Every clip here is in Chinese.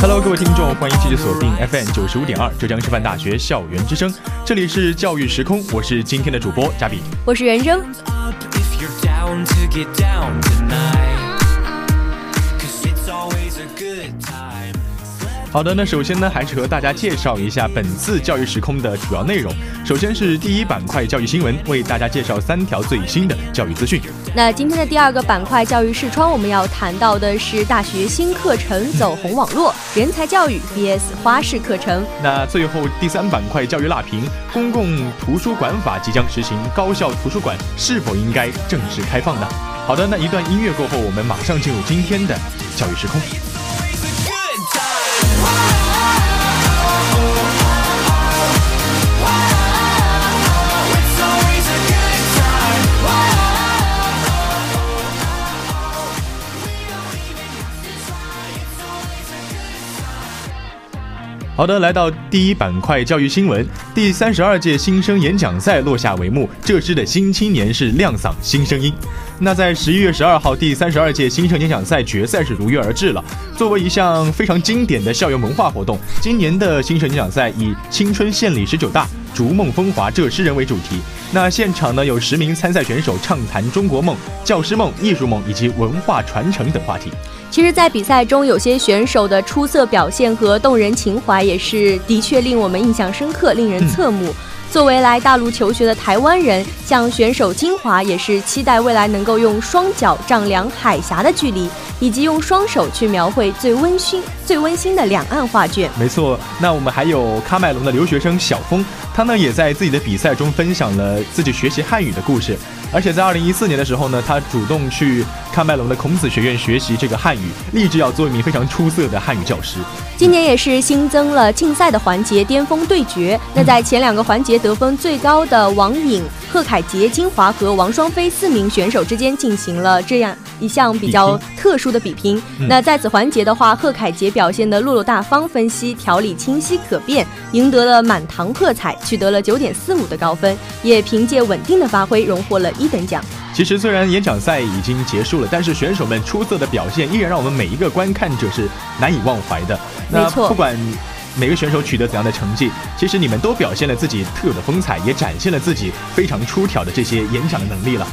Hello，各位听众，欢迎继续锁定 FM 九十五点二浙江师范大学校园之声，这里是教育时空，我是今天的主播嘉比，我是袁征。好的，那首先呢，还是和大家介绍一下本次教育时空的主要内容。首先是第一板块教育新闻，为大家介绍三条最新的教育资讯。那今天的第二个板块教育视窗，我们要谈到的是大学新课程走红网络，人才教育 VS 花式课程。那最后第三板块教育辣评，公共图书馆法即将实行，高校图书馆是否应该正式开放呢？好的，那一段音乐过后，我们马上进入今天的教育时空。好的，来到第一板块教育新闻，第三十二届新生演讲赛落下帷幕，这支的新青年是亮嗓新声音。那在十一月十二号，第三十二届新生演讲赛决赛是如约而至了。作为一项非常经典的校园文化活动，今年的新生演讲赛以“青春献礼十九大，逐梦风华这诗人”为主题。那现场呢有十名参赛选手畅谈中国梦、教师梦、艺术梦以及文化传承等话题。其实，在比赛中，有些选手的出色表现和动人情怀，也是的确令我们印象深刻，令人侧目。作为来大陆求学的台湾人，向选手金华，也是期待未来能够用双脚丈量海峡的距离，以及用双手去描绘最温馨、最温馨的两岸画卷。没错，那我们还有喀麦隆的留学生小峰，他呢也在自己的比赛中分享了自己学习汉语的故事。而且在二零一四年的时候呢，他主动去喀麦隆的孔子学院学习这个汉语，立志要做一名非常出色的汉语教师。今年也是新增了竞赛的环节——巅峰对决。那在前两个环节得分最高的王颖、贺凯杰、金华和王双飞四名选手之间进行了这样一项比较特殊的比拼。那在此环节的话，贺凯杰表现的落落大方，分析条理清晰可辨，赢得了满堂喝彩，取得了九点四五的高分，也凭借稳定的发挥荣获了。一等奖。其实虽然演讲赛已经结束了，但是选手们出色的表现依然让我们每一个观看者是难以忘怀的。没错，不管每个选手取得怎样的成绩，其实你们都表现了自己特有的风采，也展现了自己非常出挑的这些演讲的能力了。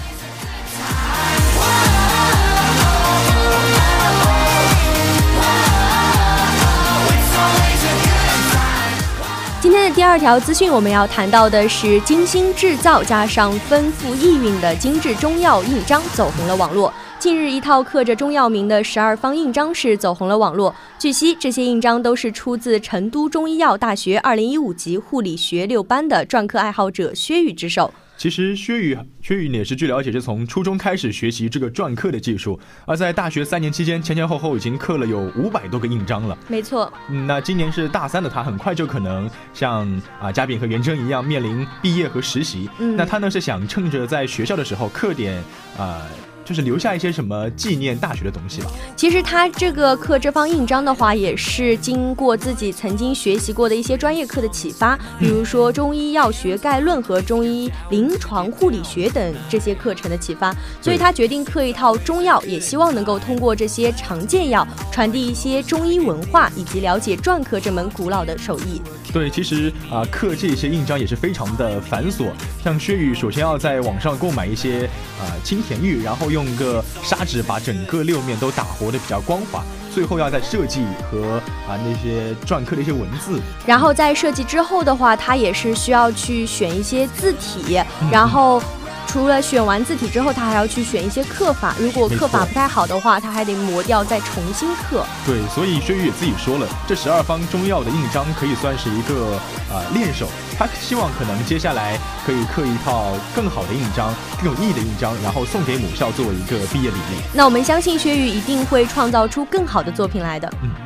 第二条资讯，我们要谈到的是精心制造加上丰富意蕴的精致中药印章走红了网络。近日，一套刻着中药名的十二方印章是走红了网络。据悉，这些印章都是出自成都中医药大学二零一五级护理学六班的篆刻爱好者薛宇之手。其实薛宇，薛宇也是据了解是从初中开始学习这个篆刻的技术，而在大学三年期间，前前后后已经刻了有五百多个印章了。没错，那今年是大三的他，很快就可能像啊嘉炳和袁征一样面临毕业和实习。那他呢是想趁着在学校的时候刻点啊。就是留下一些什么纪念大学的东西吧。其实他这个刻这方印章的话，也是经过自己曾经学习过的一些专业课的启发，比如说中医药学概论和中医临床护理学等这些课程的启发，所以他决定刻一套中药，也希望能够通过这些常见药传递一些中医文化，以及了解篆刻这门古老的手艺。对，其实啊，刻这些印章也是非常的繁琐。像薛宇，首先要在网上购买一些啊青田玉，然后用个砂纸把整个六面都打活的比较光滑，最后要在设计和啊那些篆刻的一些文字。然后在设计之后的话，它也是需要去选一些字体，然后。除了选完字体之后，他还要去选一些刻法。如果刻法不太好的话，他还得磨掉再重新刻。对，所以薛玉也自己说了，这十二方中药的印章可以算是一个呃练手。他希望可能接下来可以刻一套更好的印章、更有意义的印章，然后送给母校作为一个毕业礼物。那我们相信薛玉一定会创造出更好的作品来的。嗯。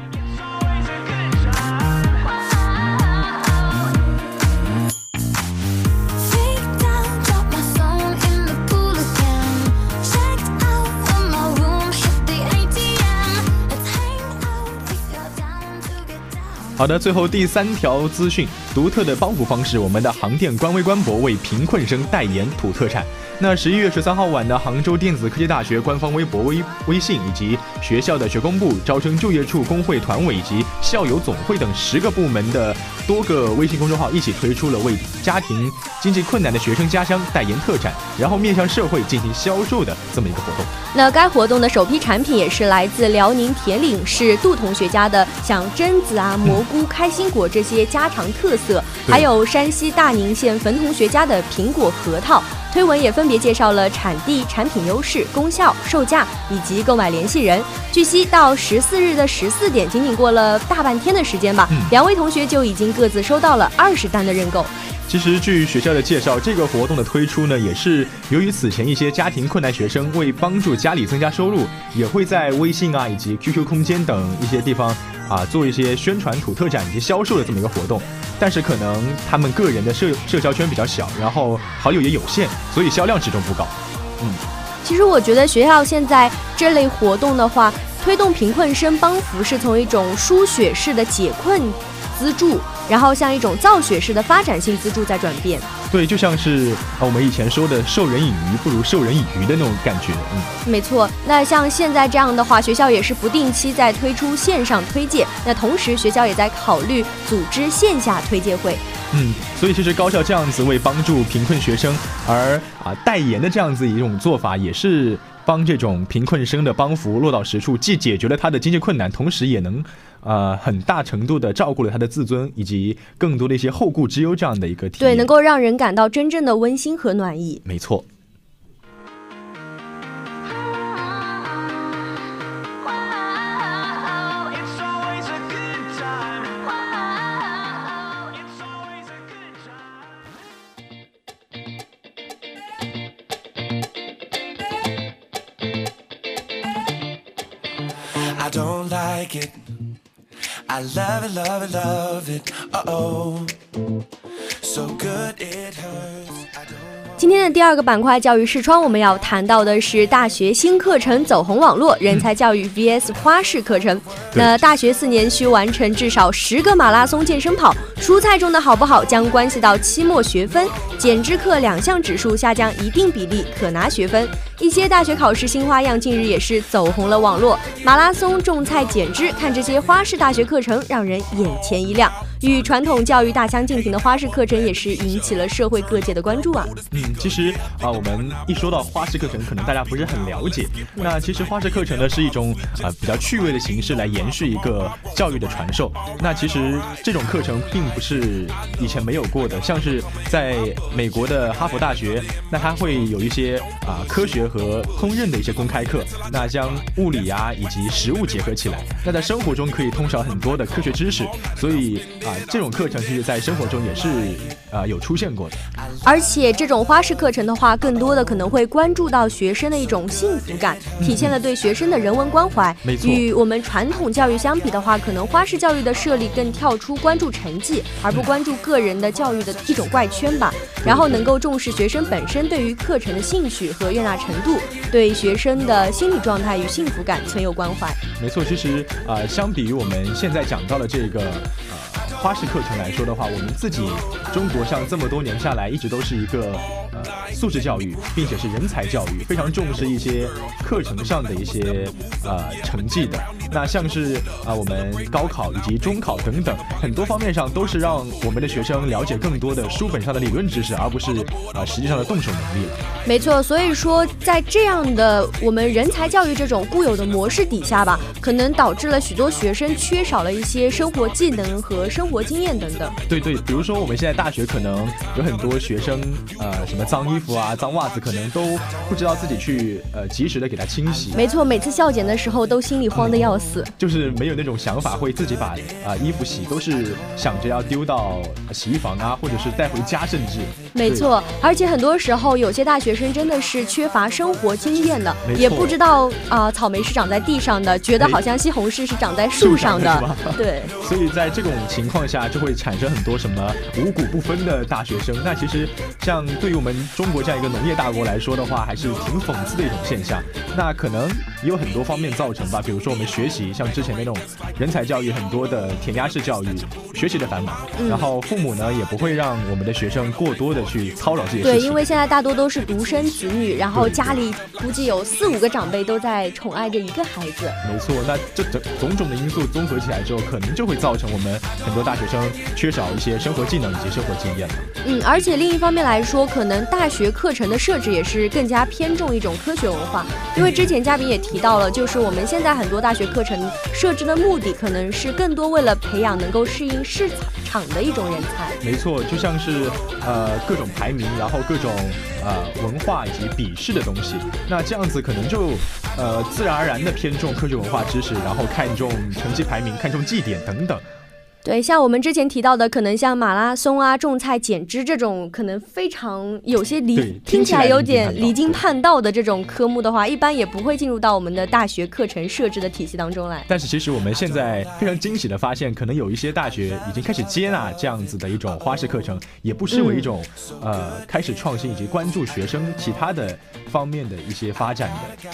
好的，最后第三条资讯，独特的帮扶方式，我们的航电官微官博为贫困生代言土特产。那十一月十三号晚的杭州电子科技大学官方微博、微微信以及学校的学工部、招生就业处、工会团委以及校友总会等十个部门的多个微信公众号一起推出了为家庭经济困难的学生家乡代言特产，然后面向社会进行销售的这么一个活动。那该活动的首批产品也是来自辽宁铁岭市杜同学家的，像榛子啊、蘑、开心果这些家常特色，还有山西大宁县汾同学家的苹果核桃。推文也分别介绍了产地、产品优势、功效、售价以及购买联系人。据悉，到十四日的十四点，仅仅过了大半天的时间吧，两位同学就已经各自收到了二十单的认购。其实，据学校的介绍，这个活动的推出呢，也是由于此前一些家庭困难学生为帮助家里增加收入，也会在微信啊以及 QQ 空间等一些地方啊做一些宣传土特产以及销售的这么一个活动。但是可能他们个人的社社交圈比较小，然后好友也有限，所以销量始终不高。嗯，其实我觉得学校现在这类活动的话，推动贫困生帮扶是从一种输血式的解困资助。然后像一种造血式的发展性资助在转变，对，就像是啊我们以前说的“授人以鱼不如授人以渔”的那种感觉，嗯，没错。那像现在这样的话，学校也是不定期在推出线上推介，那同时学校也在考虑组织线下推介会，嗯，所以其实高校这样子为帮助贫困学生而啊代言的这样子一种做法，也是帮这种贫困生的帮扶落到实处，既解决了他的经济困难，同时也能。呃，很大程度的照顾了他的自尊，以及更多的一些后顾之忧这样的一个体验，对，能够让人感到真正的温馨和暖意。没错。Love it, love it, love it. Uh oh. So good it hurts. 今天的第二个板块教育视窗，我们要谈到的是大学新课程走红网络人才教育 VS 花式课程。那大学四年需完成至少十个马拉松健身跑，蔬菜种的好不好将关系到期末学分，减脂课两项指数下降一定比例可拿学分。一些大学考试新花样近日也是走红了网络，马拉松、种菜、减脂，看这些花式大学课程让人眼前一亮。与传统教育大相径庭的花式课程也是引起了社会各界的关注啊。嗯，其实啊，我们一说到花式课程，可能大家不是很了解。那其实花式课程呢是一种啊比较趣味的形式来延续一个教育的传授。那其实这种课程并不是以前没有过的，像是在美国的哈佛大学，那它会有一些啊科学和烹饪的一些公开课，那将物理啊以及食物结合起来，那在生活中可以通晓很多的科学知识，所以。这种课程其实，在生活中也是呃有出现过的。而且，这种花式课程的话，更多的可能会关注到学生的一种幸福感，体现了对学生的人文关怀。没错。与我们传统教育相比的话，可能花式教育的设立更跳出关注成绩，而不关注个人的教育的一种怪圈吧。然后，能够重视学生本身对于课程的兴趣和悦纳程度，对学生的心理状态与幸福感存有关怀。没错，其实呃，相比于我们现在讲到的这个呃。花式课程来说的话，我们自己中国上这么多年下来，一直都是一个素质教育，并且是人才教育，非常重视一些课程上的一些呃成绩的。那像是啊我们高考以及中考等等很多方面上，都是让我们的学生了解更多的书本上的理论知识，而不是啊实际上的动手能力了。没错，所以说在这样的我们人才教育这种固有的模式底下吧，可能导致了许多学生缺少了一些生活技能和生。活经验等等，对对，比如说我们现在大学可能有很多学生，呃，什么脏衣服啊、脏袜子，可能都不知道自己去呃及时的给它清洗。没错，每次校检的时候都心里慌的要死，就是没有那种想法会自己把啊衣服洗，都是想着要丢到洗衣房啊，或者是带回家，甚至。没错，而且很多时候有些大学生真的是缺乏生活经验的，也不知道啊草莓是长在地上的，觉得好像西红柿是长在树上的。对。所以在这种情况下，就会产生很多什么五谷不分的大学生。那其实像对于我们中国这样一个农业大国来说的话，还是挺讽刺的一种现象。那可能也有很多方面造成吧，比如说我们学习像之前那种人才教育，很多的填鸭式教育，学习的繁忙，然后父母呢也不会让我们的学生过多的去操劳这些事情。对，因为现在大多都是独生子女，然后家里估计有四五个长辈都在宠爱着一个孩子。没错，那这种种种的因素综合起来之后，可能就会造成我们很多大学生缺少一些生活技能以及生活经验了。嗯，而且另一方面来说，可能大学课程的设置也是更加偏重一种科学文化，因为之前嘉宾也提到了，就是我们现在很多大学课程设置的目的，可能是更多为了培养能够适应市场的一种人才。没错，就像是呃各种排名，然后各种呃文化以及笔试的东西，那这样子可能就呃自然而然的偏重科学文化知识，然后看重成绩排名，看重绩点等等。对，像我们之前提到的，可能像马拉松啊、种菜、剪枝这种，可能非常有些离听起来有点离经叛道的这种科目的话，一般也不会进入到我们的大学课程设置的体系当中来。但是其实我们现在非常惊喜的发现，可能有一些大学已经开始接纳这样子的一种花式课程，也不失为一种呃开始创新以及关注学生其他的方面的一些发展的。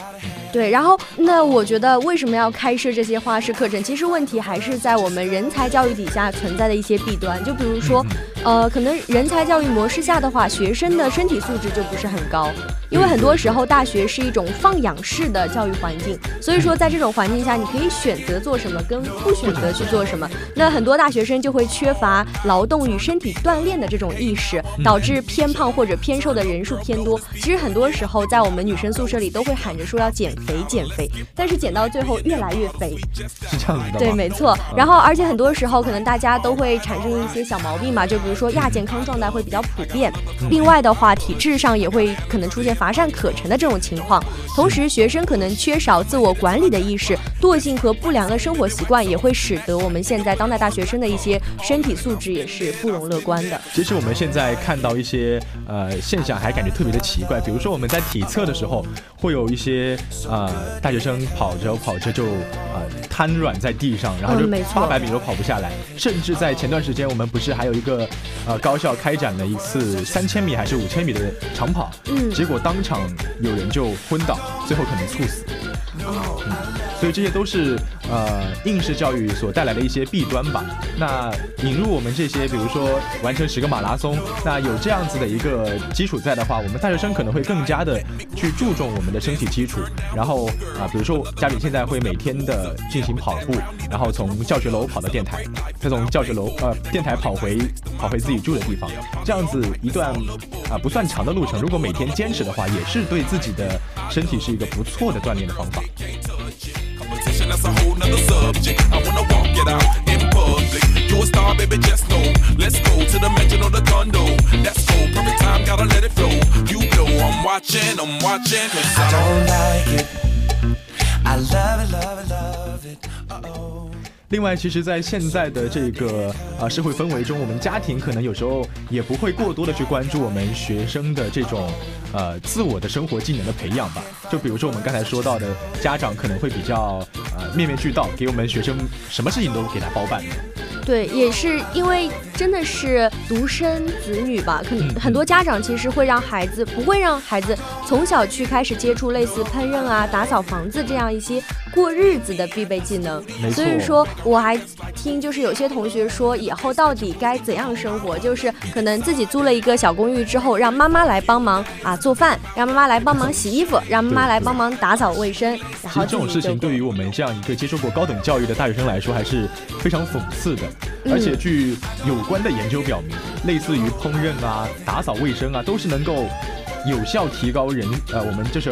对，然后那我觉得为什么要开设这些花式课程？其实问题还是在我们人才教育。底下存在的一些弊端，就比如说，呃，可能人才教育模式下的话，学生的身体素质就不是很高，因为很多时候大学是一种放养式的教育环境，所以说在这种环境下，你可以选择做什么，跟不选择去做什么。那很多大学生就会缺乏劳动与身体锻炼的这种意识，导致偏胖或者偏瘦的人数偏多。其实很多时候在我们女生宿舍里都会喊着说要减肥减肥，但是减到最后越来越肥，是这样子的。对，没错。然后而且很多时候。可能大家都会产生一些小毛病嘛，就比如说亚健康状态会比较普遍。另外的话，体质上也会可能出现乏善可陈的这种情况。同时，学生可能缺少自我管理的意识，惰性和不良的生活习惯也会使得我们现在当代大学生的一些身体素质也是不容乐观的。其实我们现在看到一些呃现象，还感觉特别的奇怪。比如说我们在体测的时候，会有一些呃大学生跑着跑着就呃瘫软在地上，然后就八百米都跑不下来。甚至在前段时间，我们不是还有一个呃高校开展了一次三千米还是五千米的长跑，嗯，结果当场有人就昏倒，最后可能猝死。所以这些都是呃应试教育所带来的一些弊端吧。那引入我们这些，比如说完成十个马拉松，那有这样子的一个基础在的话，我们大学生可能会更加的去注重我们的身体基础。然后啊，比如说家里现在会每天的进行跑步，然后从教学楼跑到电台，再从教学楼呃电台跑回跑回自己住的地方，这样子一段啊不算长的路程，如果每天坚持的话，也是对自己的身体是一个不错的锻炼的方法。competition, that's a whole nother subject. I wanna walk it out in public. You a star, baby, just know. Let's go to the mansion or the condo. That's cool, perfect time, gotta let it flow. You know I'm watching, I'm watching. Cause I, I don't like it 另外，其实，在现在的这个呃社会氛围中，我们家庭可能有时候也不会过多的去关注我们学生的这种呃自我的生活技能的培养吧。就比如说我们刚才说到的，家长可能会比较呃面面俱到，给我们学生什么事情都给他包办。对，也是因为真的是独生子女吧，可能很多家长其实会让孩子不会让孩子从小去开始接触类似烹饪啊、打扫房子这样一些过日子的必备技能。所以说我还听就是有些同学说，以后到底该怎样生活，就是可能自己租了一个小公寓之后，让妈妈来帮忙啊做饭，让妈妈来帮忙洗衣服，让妈妈来帮忙打扫卫生。然后这种事情对于我们这样一个接受过高等教育的大学生来说，还是非常讽刺的。而且据有关的研究表明，类似于烹饪啊、打扫卫生啊，都是能够有效提高人呃我们就是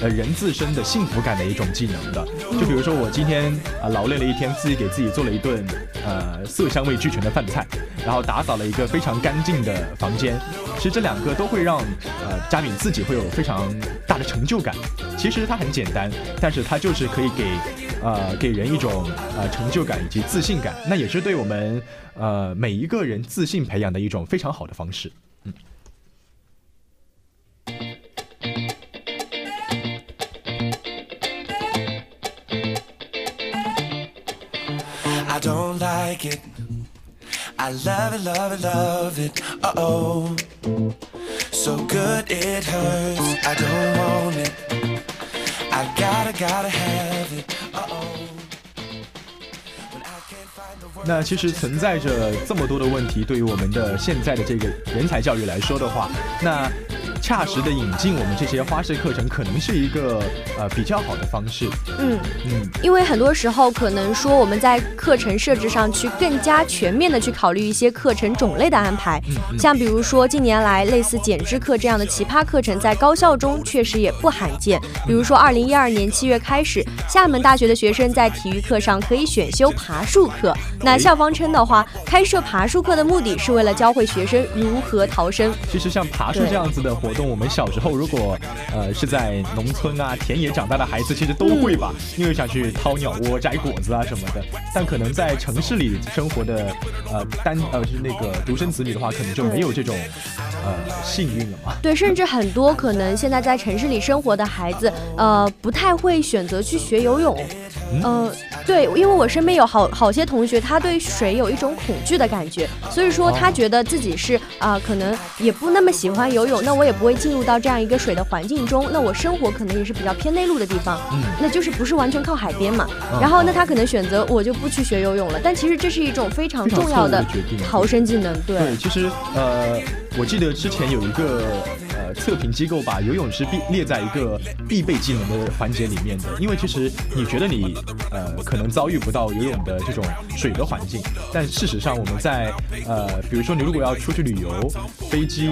呃人自身的幸福感的一种技能的。就比如说我今天啊劳累了一天，自己给自己做了一顿呃色香味俱全的饭菜，然后打扫了一个非常干净的房间，其实这两个都会让呃佳敏自己会有非常大的成就感。其实它很简单，但是它就是可以给呃给人一种呃成就感以及自信感，那也是对我们呃每一个人自信培养的一种非常好的方式。嗯。I don't like it. I love it, love it, love it. Uh oh. So good it hurts. I don't want it. I gotta, gotta have it. 那其实存在着这么多的问题，对于我们的现在的这个人才教育来说的话，那。恰时的引进我们这些花式课程，可能是一个呃比较好的方式。嗯嗯，因为很多时候可能说我们在课程设置上去更加全面的去考虑一些课程种类的安排。嗯，像比如说近年来类似减脂课这样的奇葩课程，在高校中确实也不罕见。比如说二零一二年七月开始，厦门大学的学生在体育课上可以选修爬树课。那校方称的话，开设爬树课的目的是为了教会学生如何逃生。其实像爬树这样子的活。活动我们小时候如果呃是在农村啊田野长大的孩子其实都会吧，因为想去掏鸟窝摘果子啊什么的。但可能在城市里生活的呃单呃就是那个独生子女的话，可能就没有这种呃幸运了嘛。对，甚至很多可能现在在城市里生活的孩子呃不太会选择去学游泳。嗯，对，因为我身边有好好些同学，他对水有一种恐惧的感觉，所以说他觉得自己是啊可能也不那么喜欢游泳，那我也。不会进入到这样一个水的环境中，那我生活可能也是比较偏内陆的地方，嗯，那就是不是完全靠海边嘛。然后那他可能选择我就不去学游泳了，但其实这是一种非常重要的逃生技能。对，其实呃，我记得之前有一个。测评机构把游泳是必列在一个必备技能的环节里面的，因为其实你觉得你呃可能遭遇不到游泳的这种水的环境，但事实上我们在呃比如说你如果要出去旅游，飞机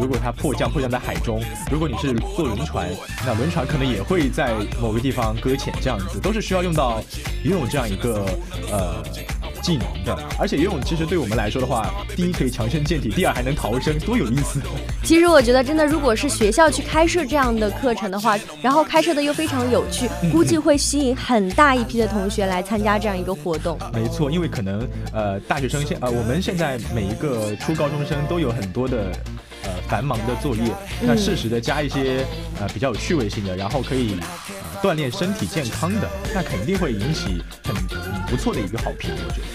如果它迫降迫降在海中，如果你是坐轮船，那轮船可能也会在某个地方搁浅，这样子都是需要用到游泳这样一个呃。技能的，而且游泳其实对我们来说的话，第一可以强身健体，第二还能逃生，多有意思！其实我觉得真的，如果是学校去开设这样的课程的话，然后开设的又非常有趣，估计会吸引很大一批的同学来参加这样一个活动。没错，因为可能呃大学生现呃我们现在每一个初高中生都有很多的呃繁忙的作业，那适时的加一些呃比较有趣味性的，然后可以锻炼身体健康的，那肯定会引起很不错的一个好评，我觉得。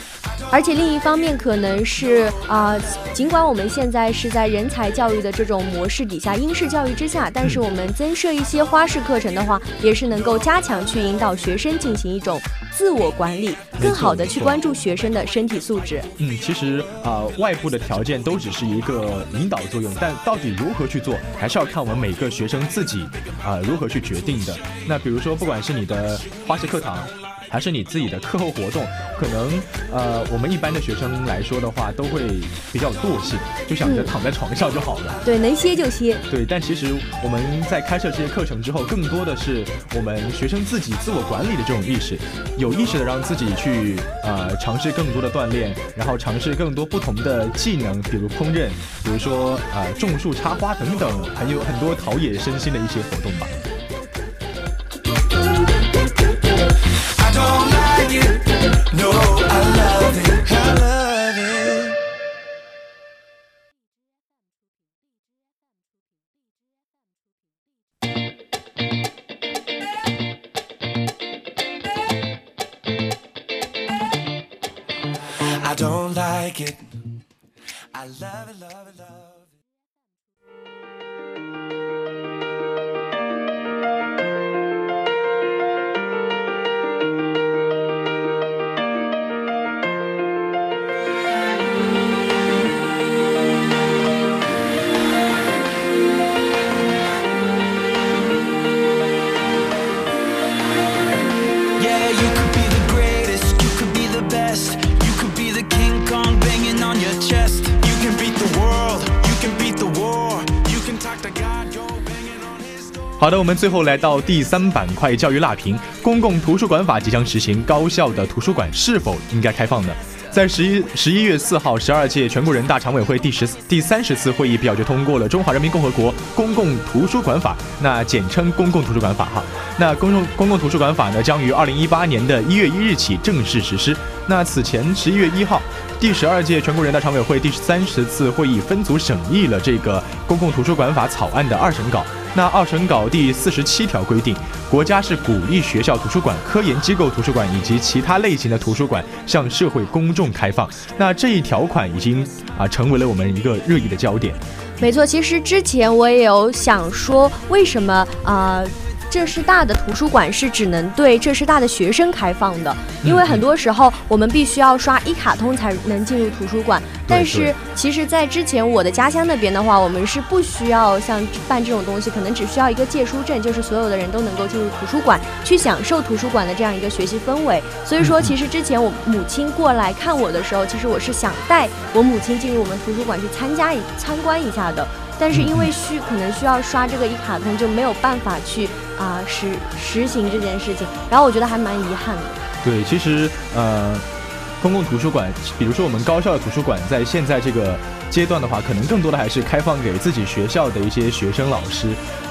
而且另一方面，可能是啊，尽管我们现在是在人才教育的这种模式底下，应试教育之下，但是我们增设一些花式课程的话，也是能够加强去引导学生进行一种自我管理，更好的去关注学生的身体素质。嗯，其实啊，外部的条件都只是一个引导作用，但到底如何去做，还是要看我们每个学生自己啊如何去决定的。那比如说，不管是你的花式课堂。还是你自己的课后活动，可能呃，我们一般的学生来说的话，都会比较惰性，就想着躺在床上就好了。对，能歇就歇。对，但其实我们在开设这些课程之后，更多的是我们学生自己自我管理的这种意识，有意识的让自己去呃尝试更多的锻炼，然后尝试更多不同的技能，比如烹饪，比如说呃种树插花等等，很有很多陶冶身心的一些活动吧。No, I love it. I love 好的，我们最后来到第三板块教育辣评，公共图书馆法即将实行，高校的图书馆是否应该开放呢？在十一十一月四号，十二届全国人大常委会第十第三十次会议表决通过了《中华人民共和国公共图书馆法》，那简称《公共图书馆法》哈。那公共公共图书馆法呢，将于二零一八年的一月一日起正式实施。那此前十一月一号，第十二届全国人大常委会第三十次会议分组审议了这个《公共图书馆法》草案的二审稿。那二审稿第四十七条规定，国家是鼓励学校图书馆、科研机构图书馆以及其他类型的图书馆向社会公众开放。那这一条款已经啊成为了我们一个热议的焦点。没错，其实之前我也有想说，为什么啊？浙师大的图书馆是只能对浙师大的学生开放的，因为很多时候我们必须要刷一卡通才能进入图书馆。但是其实，在之前我的家乡那边的话，我们是不需要像办这种东西，可能只需要一个借书证，就是所有的人都能够进入图书馆去享受图书馆的这样一个学习氛围。所以说，其实之前我母亲过来看我的时候，其实我是想带我母亲进入我们图书馆去参加一参观一下的。但是因为需可能需要刷这个一卡通，就没有办法去啊实实行这件事情。然后我觉得还蛮遗憾的。对，其实呃，公共图书馆，比如说我们高校的图书馆，在现在这个阶段的话，可能更多的还是开放给自己学校的一些学生老师。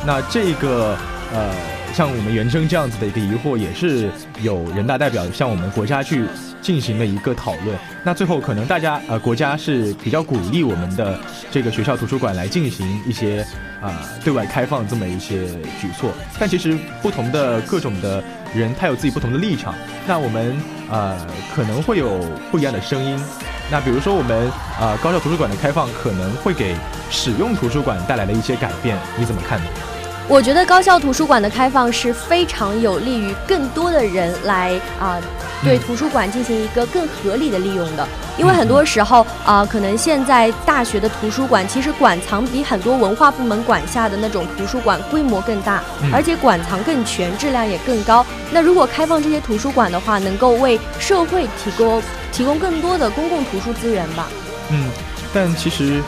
那这个呃，像我们原生这样子的一个疑惑，也是有人大代表向我们国家去。进行了一个讨论，那最后可能大家呃国家是比较鼓励我们的这个学校图书馆来进行一些啊对外开放这么一些举措，但其实不同的各种的人他有自己不同的立场，那我们呃可能会有不一样的声音，那比如说我们啊高校图书馆的开放可能会给使用图书馆带来了一些改变，你怎么看呢？我觉得高校图书馆的开放是非常有利于更多的人来啊。对图书馆进行一个更合理的利用的，因为很多时候啊，可能现在大学的图书馆其实馆藏比很多文化部门管辖的那种图书馆规模更大，而且馆藏更全，质量也更高。那如果开放这些图书馆的话，能够为社会提供提供更多的公共图书资源吧。嗯，但其实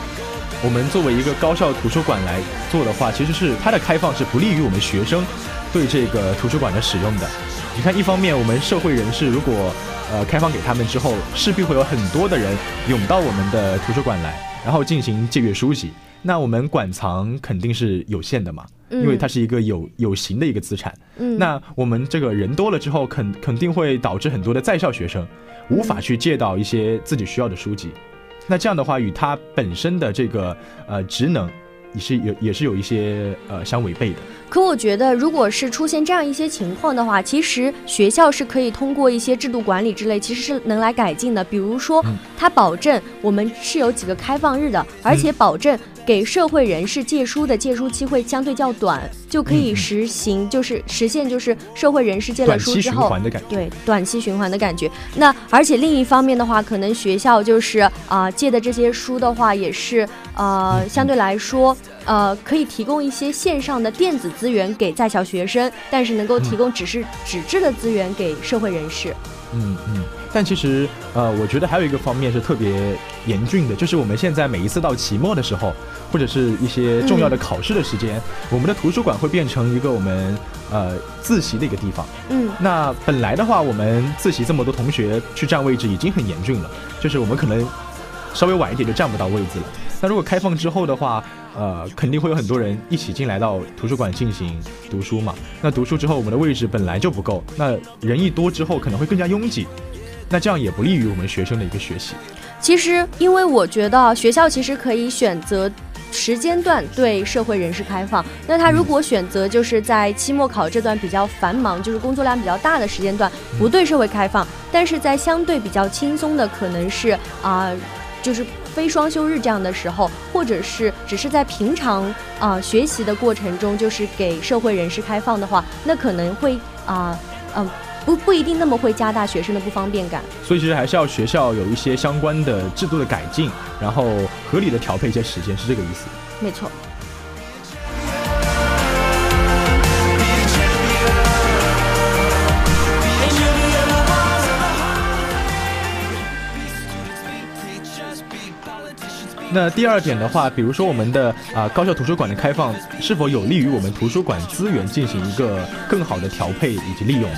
我们作为一个高校图书馆来做的话，其实是它的开放是不利于我们学生对这个图书馆的使用的。你看，一方面我们社会人士如果呃开放给他们之后，势必会有很多的人涌到我们的图书馆来，然后进行借阅书籍。那我们馆藏肯定是有限的嘛，因为它是一个有有形的一个资产。嗯，那我们这个人多了之后，肯肯定会导致很多的在校学生无法去借到一些自己需要的书籍。那这样的话，与它本身的这个呃职能。也是有也是有一些呃相违背的。可我觉得，如果是出现这样一些情况的话，其实学校是可以通过一些制度管理之类，其实是能来改进的。比如说，它保证我们是有几个开放日的，而且保证。给社会人士借书的借书期会相对较短，就可以实行，就是实现就是社会人士借了书之后，对短期循环的感觉。那而且另一方面的话，可能学校就是啊借的这些书的话，也是呃相对来说呃可以提供一些线上的电子资源给在校学生，但是能够提供只是纸质的资源给社会人士。嗯嗯。但其实，呃，我觉得还有一个方面是特别严峻的，就是我们现在每一次到期末的时候，或者是一些重要的考试的时间，我们的图书馆会变成一个我们呃自习的一个地方。嗯，那本来的话，我们自习这么多同学去占位置已经很严峻了，就是我们可能稍微晚一点就占不到位置了。那如果开放之后的话，呃，肯定会有很多人一起进来到图书馆进行读书嘛。那读书之后，我们的位置本来就不够，那人一多之后可能会更加拥挤。那这样也不利于我们学生的一个学习。其实，因为我觉得学校其实可以选择时间段对社会人士开放。那他如果选择就是在期末考这段比较繁忙，就是工作量比较大的时间段不对社会开放，但是在相对比较轻松的，可能是啊，就是非双休日这样的时候，或者是只是在平常啊学习的过程中，就是给社会人士开放的话，那可能会啊嗯。不不一定那么会加大学生的不方便感，所以其实还是要学校有一些相关的制度的改进，然后合理的调配一些时间，是这个意思。没错。那第二点的话，比如说我们的啊高校图书馆的开放，是否有利于我们图书馆资源进行一个更好的调配以及利用？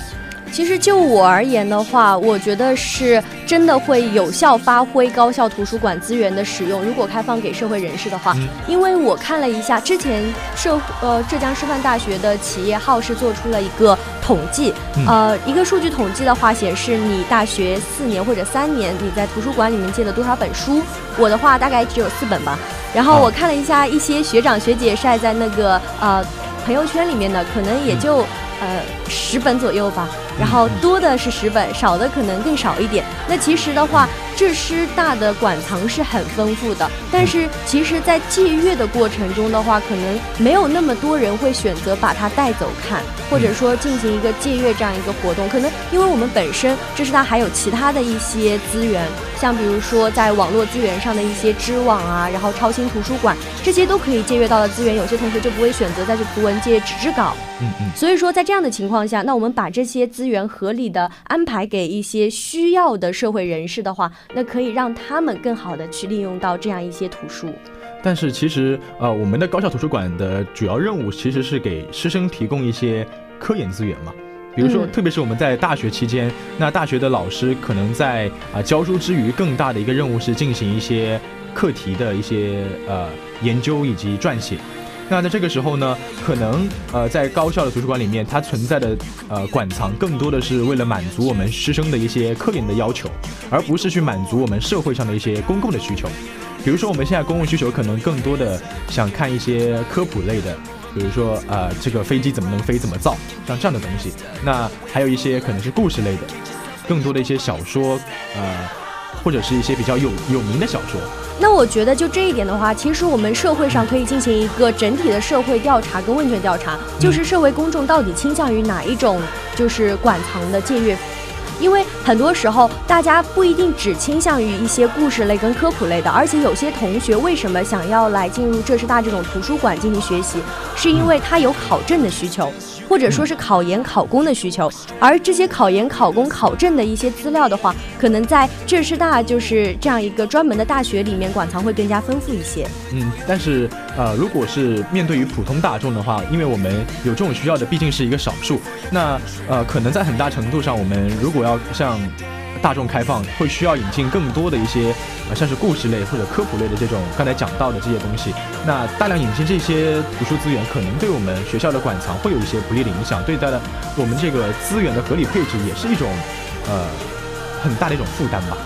其实就我而言的话，我觉得是真的会有效发挥高校图书馆资源的使用。如果开放给社会人士的话，因为我看了一下之前社呃浙江师范大学的企业号是做出了一个统计，呃一个数据统计的话显示你大学四年或者三年你在图书馆里面借了多少本书，我的话大概只有四本吧。然后我看了一下一些学长学姐晒在那个呃朋友圈里面的，可能也就。呃，十本左右吧，然后多的是十本，少的可能更少一点。那其实的话，浙师大的馆藏是很丰富的，但是其实，在借阅的过程中的话，可能没有那么多人会选择把它带走看，或者说进行一个借阅这样一个活动。可能因为我们本身浙师大还有其他的一些资源，像比如说在网络资源上的一些知网啊，然后超星图书馆这些都可以借阅到的资源，有些同学就不会选择再去图文借纸质稿。嗯嗯。所以说，在这样的情况下，那我们把这些资源合理的安排给一些需要的社会人士的话，那可以让他们更好的去利用到这样一些图书。但是其实，呃，我们的高校图书馆的主要任务其实是给师生提供一些科研资源嘛。比如说，特别是我们在大学期间，那大学的老师可能在啊教书之余，更大的一个任务是进行一些课题的一些呃研究以及撰写。那在这个时候呢，可能呃，在高校的图书馆里面，它存在的呃馆藏更多的是为了满足我们师生的一些科研的要求，而不是去满足我们社会上的一些公共的需求。比如说，我们现在公共需求可能更多的想看一些科普类的，比如说呃，这个飞机怎么能飞，怎么造，像这样的东西。那还有一些可能是故事类的，更多的一些小说，呃，或者是一些比较有有名的小说。那我觉得就这一点的话，其实我们社会上可以进行一个整体的社会调查跟问卷调查，就是社会公众到底倾向于哪一种就是馆藏的借阅。因为很多时候，大家不一定只倾向于一些故事类跟科普类的，而且有些同学为什么想要来进入浙师大这种图书馆进行学习，是因为他有考证的需求。或者说是考研考公的需求，而这些考研考公考证的一些资料的话，可能在浙师大就是这样一个专门的大学里面，馆藏会更加丰富一些。嗯，但是呃，如果是面对于普通大众的话，因为我们有这种需要的毕竟是一个少数，那呃，可能在很大程度上，我们如果要像。大众开放会需要引进更多的一些，呃，像是故事类或者科普类的这种刚才讲到的这些东西。那大量引进这些图书资源，可能对我们学校的馆藏会有一些不利的影响，对待的我们这个资源的合理配置也是一种，呃，很大的一种负担吧。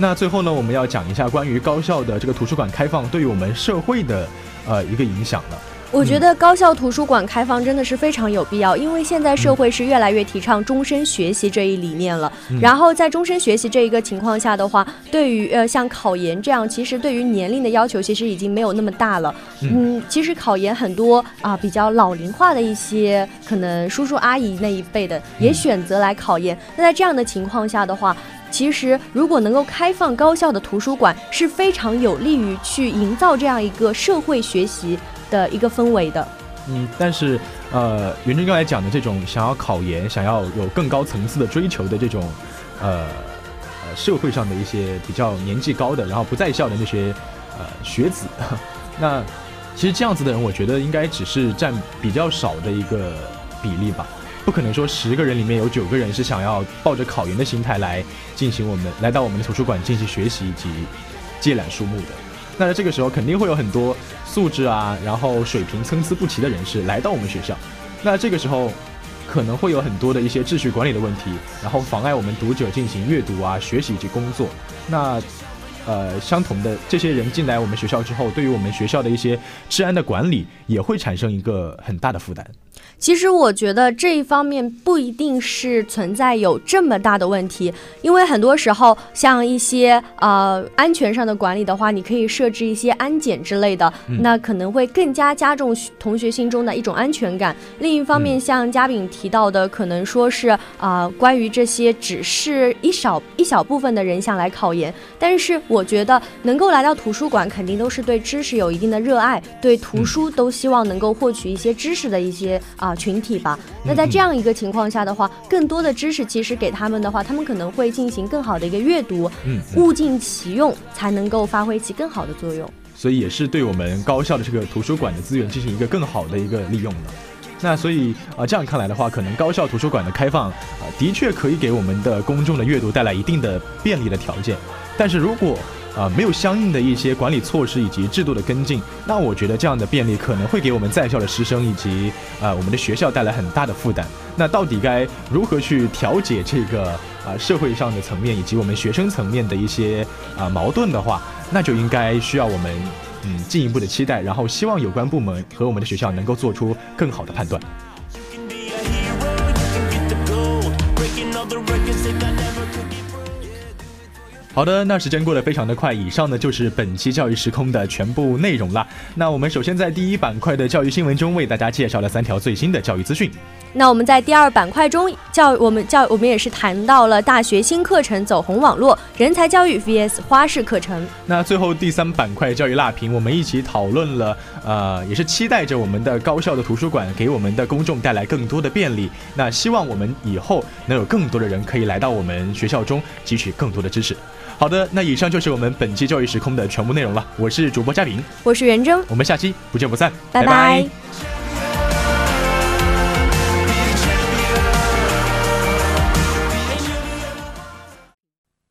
那最后呢，我们要讲一下关于高校的这个图书馆开放对于我们社会的呃一个影响了。我觉得高校图书馆开放真的是非常有必要，因为现在社会是越来越提倡终身学习这一理念了。然后在终身学习这一个情况下的话，对于呃像考研这样，其实对于年龄的要求其实已经没有那么大了。嗯，其实考研很多啊比较老龄化的一些可能叔叔阿姨那一辈的也选择来考研。那在这样的情况下的话，其实，如果能够开放高校的图书馆，是非常有利于去营造这样一个社会学习的一个氛围的。嗯，但是，呃，袁真刚才讲的这种想要考研、想要有更高层次的追求的这种，呃，呃，社会上的一些比较年纪高的，然后不在校的那些呃学子，那其实这样子的人，我觉得应该只是占比较少的一个比例吧。不可能说十个人里面有九个人是想要抱着考研的心态来进行我们来到我们的图书馆进行学习以及借览书目的。那在这个时候肯定会有很多素质啊，然后水平参差不齐的人士来到我们学校。那这个时候可能会有很多的一些秩序管理的问题，然后妨碍我们读者进行阅读啊、学习以及工作。那呃，相同的这些人进来我们学校之后，对于我们学校的一些治安的管理也会产生一个很大的负担。其实我觉得这一方面不一定是存在有这么大的问题，因为很多时候像一些呃安全上的管理的话，你可以设置一些安检之类的，那可能会更加加重同学心中的一种安全感。另一方面，像嘉炳提到的，可能说是啊关于这些只是一少一小部分的人想来考研，但是我觉得能够来到图书馆，肯定都是对知识有一定的热爱，对图书都希望能够获取一些知识的一些。啊群体吧。那在这样一个情况下的话，更多的知识其实给他们的话，他们可能会进行更好的一个阅读，嗯，物尽其用，才能够发挥起更好的作用。所以也是对我们高校的这个图书馆的资源进行一个更好的一个利用了。那所以啊，这样看来的话，可能高校图书馆的开放啊，的确可以给我们的公众的阅读带来一定的便利的条件。但是如果啊没有相应的一些管理措施以及制度的跟进，那我觉得这样的便利可能会给我们在校的师生以及啊我们的学校带来很大的负担。那到底该如何去调解这个啊社会上的层面以及我们学生层面的一些啊矛盾的话？那就应该需要我们，嗯，进一步的期待，然后希望有关部门和我们的学校能够做出更好的判断。好的，那时间过得非常的快，以上呢就是本期教育时空的全部内容了。那我们首先在第一板块的教育新闻中为大家介绍了三条最新的教育资讯。那我们在第二板块中教我们教我们也是谈到了大学新课程走红网络人才教育 vs 花式课程。那最后第三板块教育辣评，我们一起讨论了，呃，也是期待着我们的高校的图书馆给我们的公众带来更多的便利。那希望我们以后能有更多的人可以来到我们学校中汲取更多的知识。好的，那以上就是我们本期教育时空的全部内容了。我是主播嘉玲，我是袁征，我们下期不见不散，拜拜。